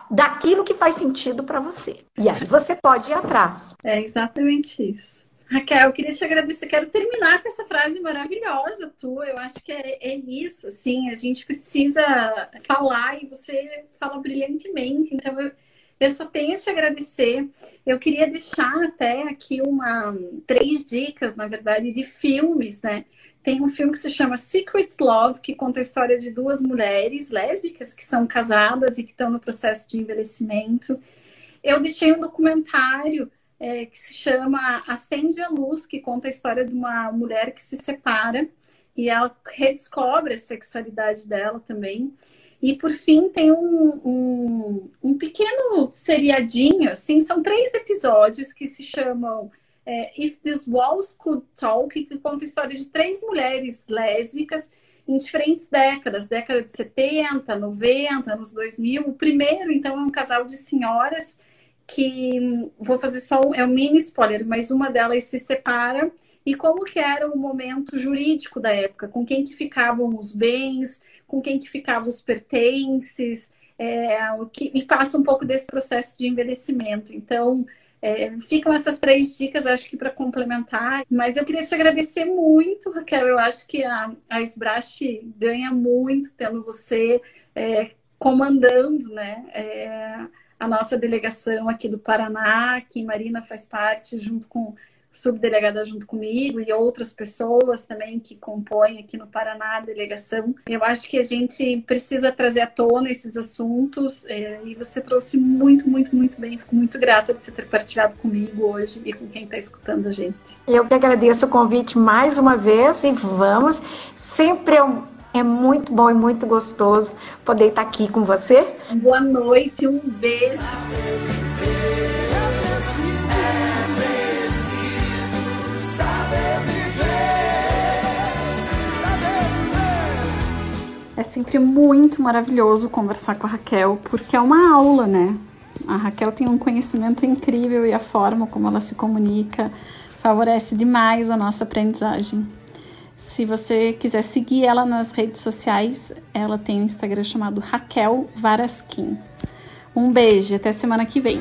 daquilo que faz sentido para você. E aí você pode ir atrás. É exatamente isso. Raquel, eu queria te agradecer. Quero terminar com essa frase maravilhosa tua. Eu acho que é, é, isso, assim, a gente precisa falar e você fala brilhantemente. Então, eu, eu só tenho a te agradecer. Eu queria deixar até aqui uma três dicas, na verdade, de filmes, né? Tem um filme que se chama Secret Love, que conta a história de duas mulheres lésbicas que são casadas e que estão no processo de envelhecimento. Eu deixei um documentário é, que se chama Acende a Luz, que conta a história de uma mulher que se separa e ela redescobre a sexualidade dela também. E por fim tem um, um, um pequeno seriadinho, assim, são três episódios que se chamam é, If These Walls Could Talk, que conta a história de três mulheres lésbicas em diferentes décadas, década de 70, 90, anos 2000. O primeiro, então, é um casal de senhoras que vou fazer só um, é um mini spoiler, mas uma delas se separa e como que era o momento jurídico da época, com quem que ficavam os bens, com quem que ficavam os pertences, é, que, e passa um pouco desse processo de envelhecimento. Então, É, ficam essas três dicas, acho que para complementar. Mas eu queria te agradecer muito, Raquel. Eu acho que a, a ganha muito tendo você é, comandando, né? A nossa delegação aqui do Paraná, que Marina faz parte, junto com subdelegada junto comigo e outras pessoas também que compõem aqui no Paraná a delegação. Eu acho que a gente precisa trazer à tona esses assuntos é, e você trouxe muito, muito, muito bem. Fico muito grata de você ter partilhado comigo hoje e com quem está escutando a gente. Eu que agradeço o convite mais uma vez e vamos. Sempre é um é muito bom e muito gostoso poder estar aqui com você. Boa noite, um beijo. É sempre muito maravilhoso conversar com a Raquel, porque é uma aula, né? A Raquel tem um conhecimento incrível e a forma como ela se comunica favorece demais a nossa aprendizagem. Se você quiser seguir ela nas redes sociais, ela tem um Instagram chamado Raquel Varaskin. Um beijo, até semana que vem.